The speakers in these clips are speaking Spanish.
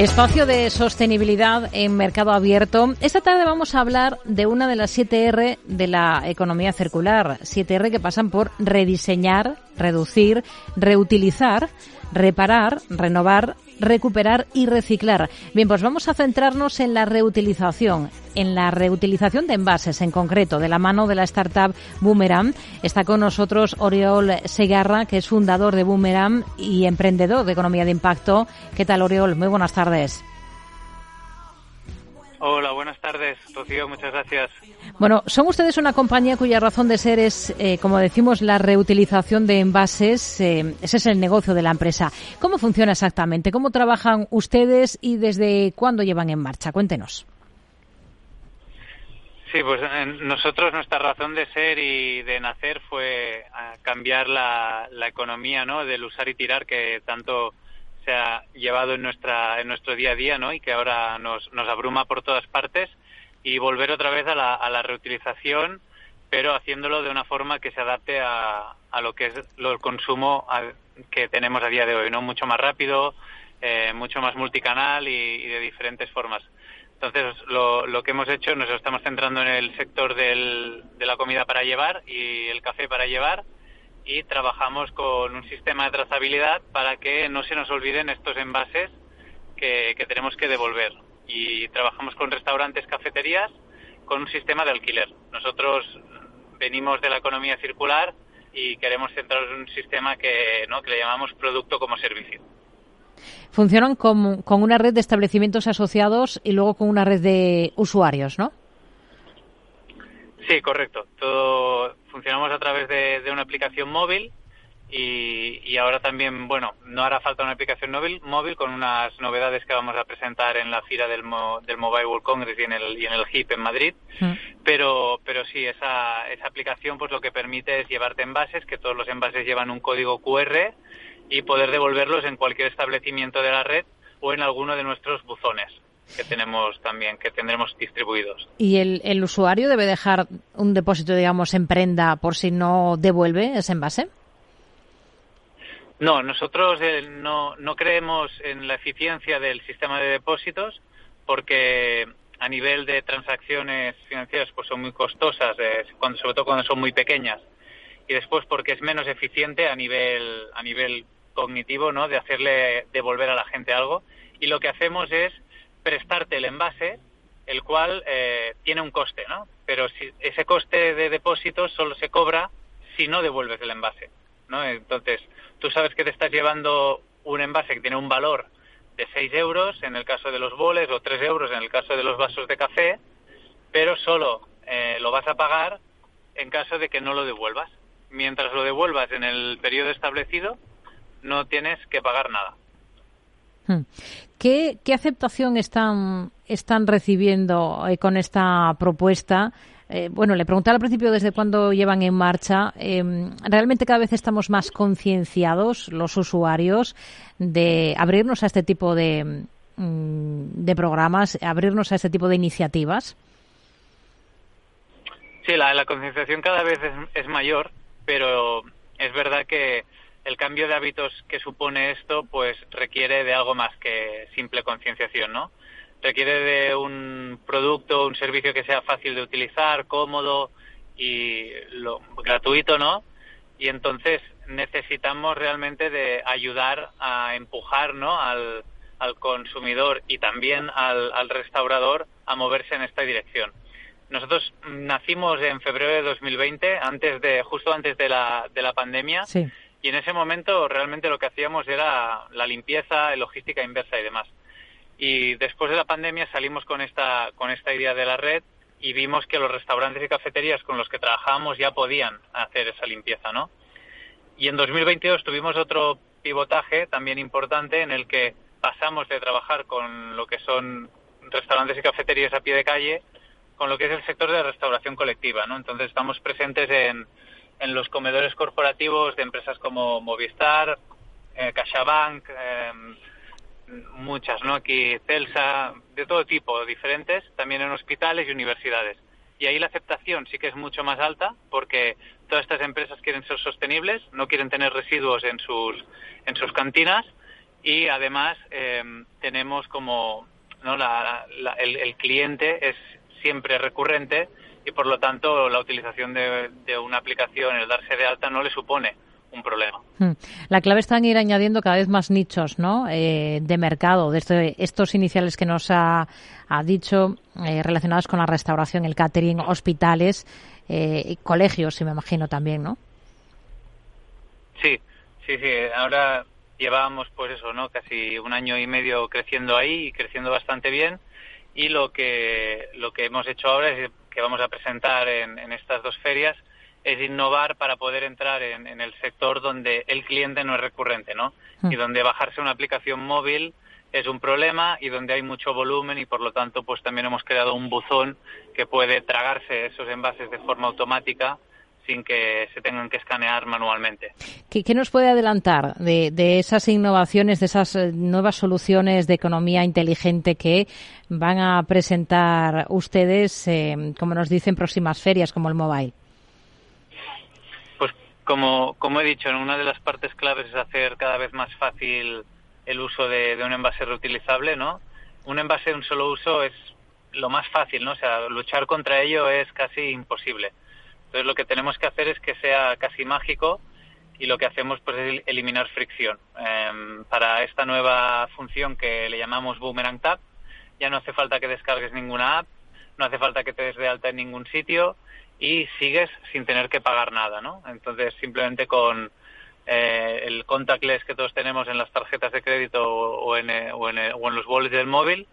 Espacio de sostenibilidad en mercado abierto. Esta tarde vamos a hablar de una de las 7R de la economía circular. 7R que pasan por rediseñar, reducir, reutilizar, reparar, renovar, recuperar y reciclar. Bien, pues vamos a centrarnos en la reutilización, en la reutilización de envases en concreto, de la mano de la startup Boomerang. Está con nosotros Oriol Segarra, que es fundador de Boomerang y emprendedor de economía de impacto. ¿Qué tal, Oriol? Muy buenas tardes. Hola, buenas tardes, Rocío, muchas gracias. Bueno, son ustedes una compañía cuya razón de ser es, eh, como decimos, la reutilización de envases. Eh, ese es el negocio de la empresa. ¿Cómo funciona exactamente? ¿Cómo trabajan ustedes y desde cuándo llevan en marcha? Cuéntenos. Sí, pues nosotros nuestra razón de ser y de nacer fue cambiar la, la economía, ¿no? Del usar y tirar que tanto se ha llevado en nuestra en nuestro día a día ¿no? y que ahora nos, nos abruma por todas partes y volver otra vez a la, a la reutilización pero haciéndolo de una forma que se adapte a, a lo que es el consumo que tenemos a día de hoy no mucho más rápido eh, mucho más multicanal y, y, de diferentes formas entonces lo, lo que hemos hecho nos estamos centrando en el sector del, de la comida para llevar y el café para llevar y trabajamos con un sistema de trazabilidad para que no se nos olviden estos envases que, que tenemos que devolver. Y trabajamos con restaurantes, cafeterías, con un sistema de alquiler. Nosotros venimos de la economía circular y queremos centrar en un sistema que, ¿no? que le llamamos producto como servicio. Funcionan con, con una red de establecimientos asociados y luego con una red de usuarios, ¿no? Sí, correcto. Todo funcionamos a través de, de una aplicación móvil y, y, ahora también, bueno, no hará falta una aplicación móvil, móvil con unas novedades que vamos a presentar en la fila del, Mo, del Mobile World Congress y en el, y en el HIP en Madrid. Mm. Pero, pero sí, esa, esa aplicación pues lo que permite es llevarte envases, que todos los envases llevan un código QR y poder devolverlos en cualquier establecimiento de la red o en alguno de nuestros buzones que tenemos también, que tendremos distribuidos. ¿Y el, el usuario debe dejar un depósito, digamos, en prenda por si no devuelve ese envase? No, nosotros eh, no, no creemos en la eficiencia del sistema de depósitos porque a nivel de transacciones financieras pues son muy costosas, eh, cuando, sobre todo cuando son muy pequeñas. Y después porque es menos eficiente a nivel, a nivel cognitivo, ¿no? De hacerle devolver a la gente algo. Y lo que hacemos es prestarte el envase, el cual eh, tiene un coste, ¿no? Pero si ese coste de depósito solo se cobra si no devuelves el envase, ¿no? Entonces, tú sabes que te estás llevando un envase que tiene un valor de 6 euros en el caso de los boles o 3 euros en el caso de los vasos de café, pero solo eh, lo vas a pagar en caso de que no lo devuelvas. Mientras lo devuelvas en el periodo establecido, no tienes que pagar nada. Hmm. ¿Qué, qué aceptación están, están recibiendo eh, con esta propuesta? Eh, bueno, le preguntaba al principio desde cuándo llevan en marcha. Eh, realmente cada vez estamos más concienciados los usuarios de abrirnos a este tipo de, mm, de programas, abrirnos a este tipo de iniciativas. Sí, la, la concienciación cada vez es, es mayor, pero es verdad que el cambio de hábitos que supone esto pues requiere de algo más que simple concienciación, ¿no? Requiere de un producto, un servicio que sea fácil de utilizar, cómodo y lo, gratuito, ¿no? Y entonces necesitamos realmente de ayudar a empujar, ¿no? Al, al consumidor y también al, al restaurador a moverse en esta dirección. Nosotros nacimos en febrero de 2020, antes de, justo antes de la, de la pandemia. Sí y en ese momento realmente lo que hacíamos era la limpieza, logística inversa y demás. Y después de la pandemia salimos con esta, con esta idea de la red y vimos que los restaurantes y cafeterías con los que trabajábamos ya podían hacer esa limpieza, ¿no? Y en 2022 tuvimos otro pivotaje también importante en el que pasamos de trabajar con lo que son restaurantes y cafeterías a pie de calle con lo que es el sector de restauración colectiva, ¿no? Entonces estamos presentes en en los comedores corporativos de empresas como Movistar, eh, CaixaBank, eh, muchas, ¿no? Aquí Celsa, de todo tipo, diferentes, también en hospitales y universidades. Y ahí la aceptación sí que es mucho más alta porque todas estas empresas quieren ser sostenibles, no quieren tener residuos en sus, en sus cantinas y además eh, tenemos como ¿no? el, cliente es siempre recurrente y por lo tanto la utilización de, de una aplicación, el darse de alta, no le supone un problema. Hmm. La clave está en ir añadiendo cada vez más nichos ¿no? Eh, de mercado, desde estos iniciales que nos ha, dicho, eh, relacionados con la restauración, el catering, hospitales, eh, colegios, si me imagino también, ¿no? Sí, sí, sí. Ahora llevábamos, pues eso, ¿no? Casi un año y medio creciendo ahí y creciendo bastante bien. Y lo que, lo que hemos hecho ahora es que vamos a presentar en, en estas dos ferias es innovar para poder entrar en, el sector donde el cliente no es recurrente, ¿no? Mm. Y donde bajarse una aplicación móvil es un problema y donde hay mucho volumen y por lo tanto pues también hemos creado un buzón que puede tragarse esos envases de forma automática sin que se tengan que escanear manualmente. ¿Qué, nos puede adelantar de, esas innovaciones, de esas eh, nuevas soluciones de economía inteligente que van a presentar ustedes, eh, como nos dicen, próximas ferias como el mobile? Como, como he dicho, una de las partes claves es hacer cada vez más fácil el uso de, un envase reutilizable, ¿no? Un envase de un solo uso es lo más fácil, ¿no? O sea, luchar contra ello es casi imposible. Entonces lo que tenemos que hacer es que sea casi mágico y lo que hacemos pues es eliminar fricción. Em, para esta nueva función que le llamamos Boomerang Tap, ya no hace falta que descargues ninguna app, no hace falta que te des de alta en ningún sitio, y sigues sin tener que pagar nada, ¿no? Entonces, simplemente con eh, el contactless que todos tenemos en las tarjetas de crédito o en, eh, o en, eh, o en los wallets del móvil,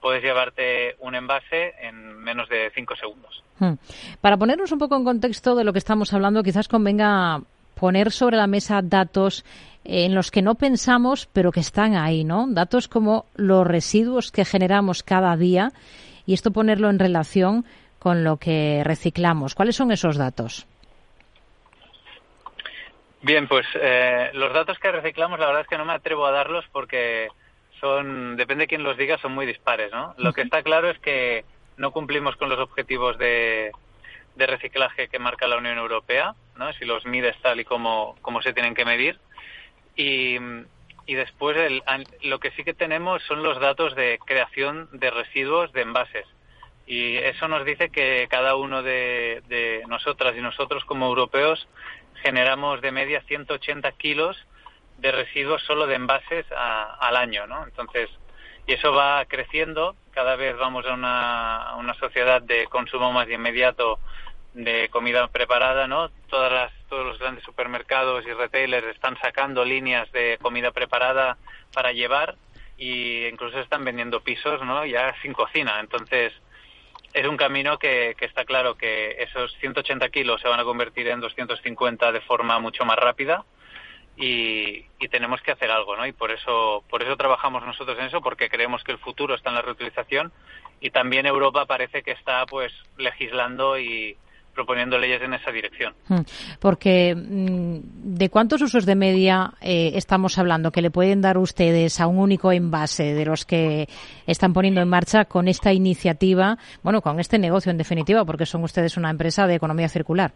puedes llevarte un envase en menos de cinco segundos. Hmm. Para ponernos un poco en contexto de lo que estamos hablando, quizás convenga poner sobre la mesa datos en los que no pensamos, pero que están ahí, ¿no? Datos como los residuos que generamos cada día y esto ponerlo en relación con lo que reciclamos. ¿Cuáles son esos datos? Bien, pues eh, los datos que reciclamos, la verdad es que no me atrevo a darlos porque son, depende de quién los diga, son muy dispares, ¿no? Lo que está claro es que no cumplimos con los objetivos de, reciclaje que marca la Unión Europea, ¿no? Si los mides tal y como, como se tienen que medir. Y, y después lo que sí que tenemos son los datos de creación de residuos de envases. Y eso nos dice que cada uno de, nosotras y nosotros como europeos generamos de media 180 kilos de residuos solo de envases al año, ¿no? Entonces, y eso va creciendo, cada vez vamos a una, una sociedad de consumo más inmediato de comida preparada, ¿no? Todas las, todos los grandes supermercados y retailers están sacando líneas de comida preparada para llevar y incluso están vendiendo pisos, ¿no? Ya sin cocina. Entonces, es un camino que, está claro que esos 180 kilos se van a convertir en 250 de forma mucho más rápida y, tenemos que hacer algo, ¿no? Y por eso, por eso trabajamos nosotros en eso, porque creemos que el futuro está en la reutilización y también Europa parece que está, pues, legislando y, proponiendo leyes en esa dirección. Hmm. Porque, mm, ¿de cuántos usos de media eh, estamos hablando que le pueden dar ustedes a un único envase de los que están poniendo en marcha con esta iniciativa, bueno, con este negocio en definitiva, porque son ustedes una empresa de economía circular?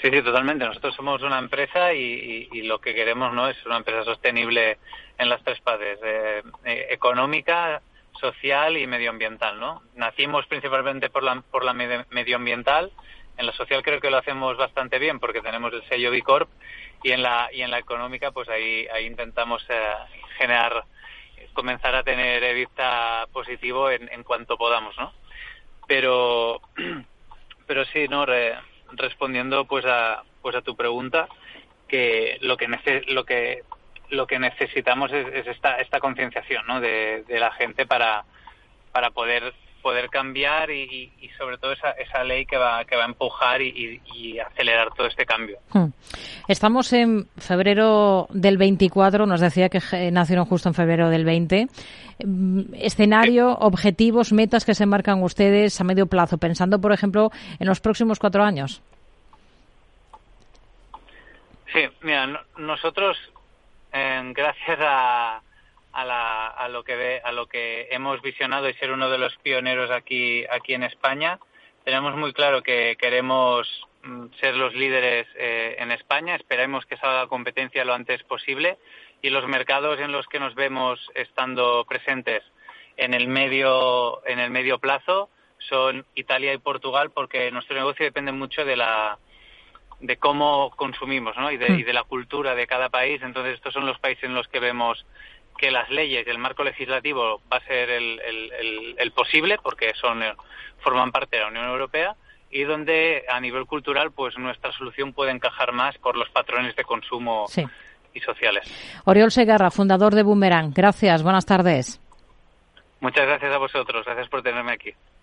Sí, sí, totalmente. Nosotros somos una empresa y, lo que queremos no es una empresa sostenible en las tres partes, eh, eh, económica, social y medioambiental, ¿no? Nacimos principalmente por la, por la medioambiental, en la social creo que lo hacemos bastante bien porque tenemos el sello B Corp y en la y en la económica pues ahí ahí intentamos eh, generar comenzar a tener evita positivo en, en cuanto podamos, ¿no? Pero pero sí, no respondiendo pues a pues a tu pregunta que lo que lo que lo que necesitamos es, esta, esta concienciación ¿no? de, la gente para, para poder poder cambiar y, sobre todo esa, esa ley que va, que va a empujar y, acelerar todo este cambio. Hmm. Estamos en febrero del 24, nos decía que nacieron justo en febrero del 20. Mm, escenario, objetivos, metas que se marcan ustedes a medio plazo, pensando, por ejemplo, en los próximos cuatro años. Sí, mira, nosotros gracias a, a, lo que a lo que hemos visionado y ser uno de los pioneros aquí aquí en España. Tenemos muy claro que queremos mm, ser los líderes eh, en España. Esperemos que salga la competencia lo antes posible y los mercados en los que nos vemos estando presentes en el medio en el medio plazo son Italia y Portugal porque nuestro negocio depende mucho de la de cómo consumimos ¿no? y, de, y de la cultura de cada país. Entonces, estos son los países en los que vemos que las leyes, el marco legislativo va a ser el, el, posible porque son forman parte de la Unión Europea y donde a nivel cultural pues nuestra solución puede encajar más por los patrones de consumo y sociales. Oriol Segarra, fundador de Boomerang. Gracias, buenas tardes. Muchas gracias a vosotros, gracias por tenerme aquí.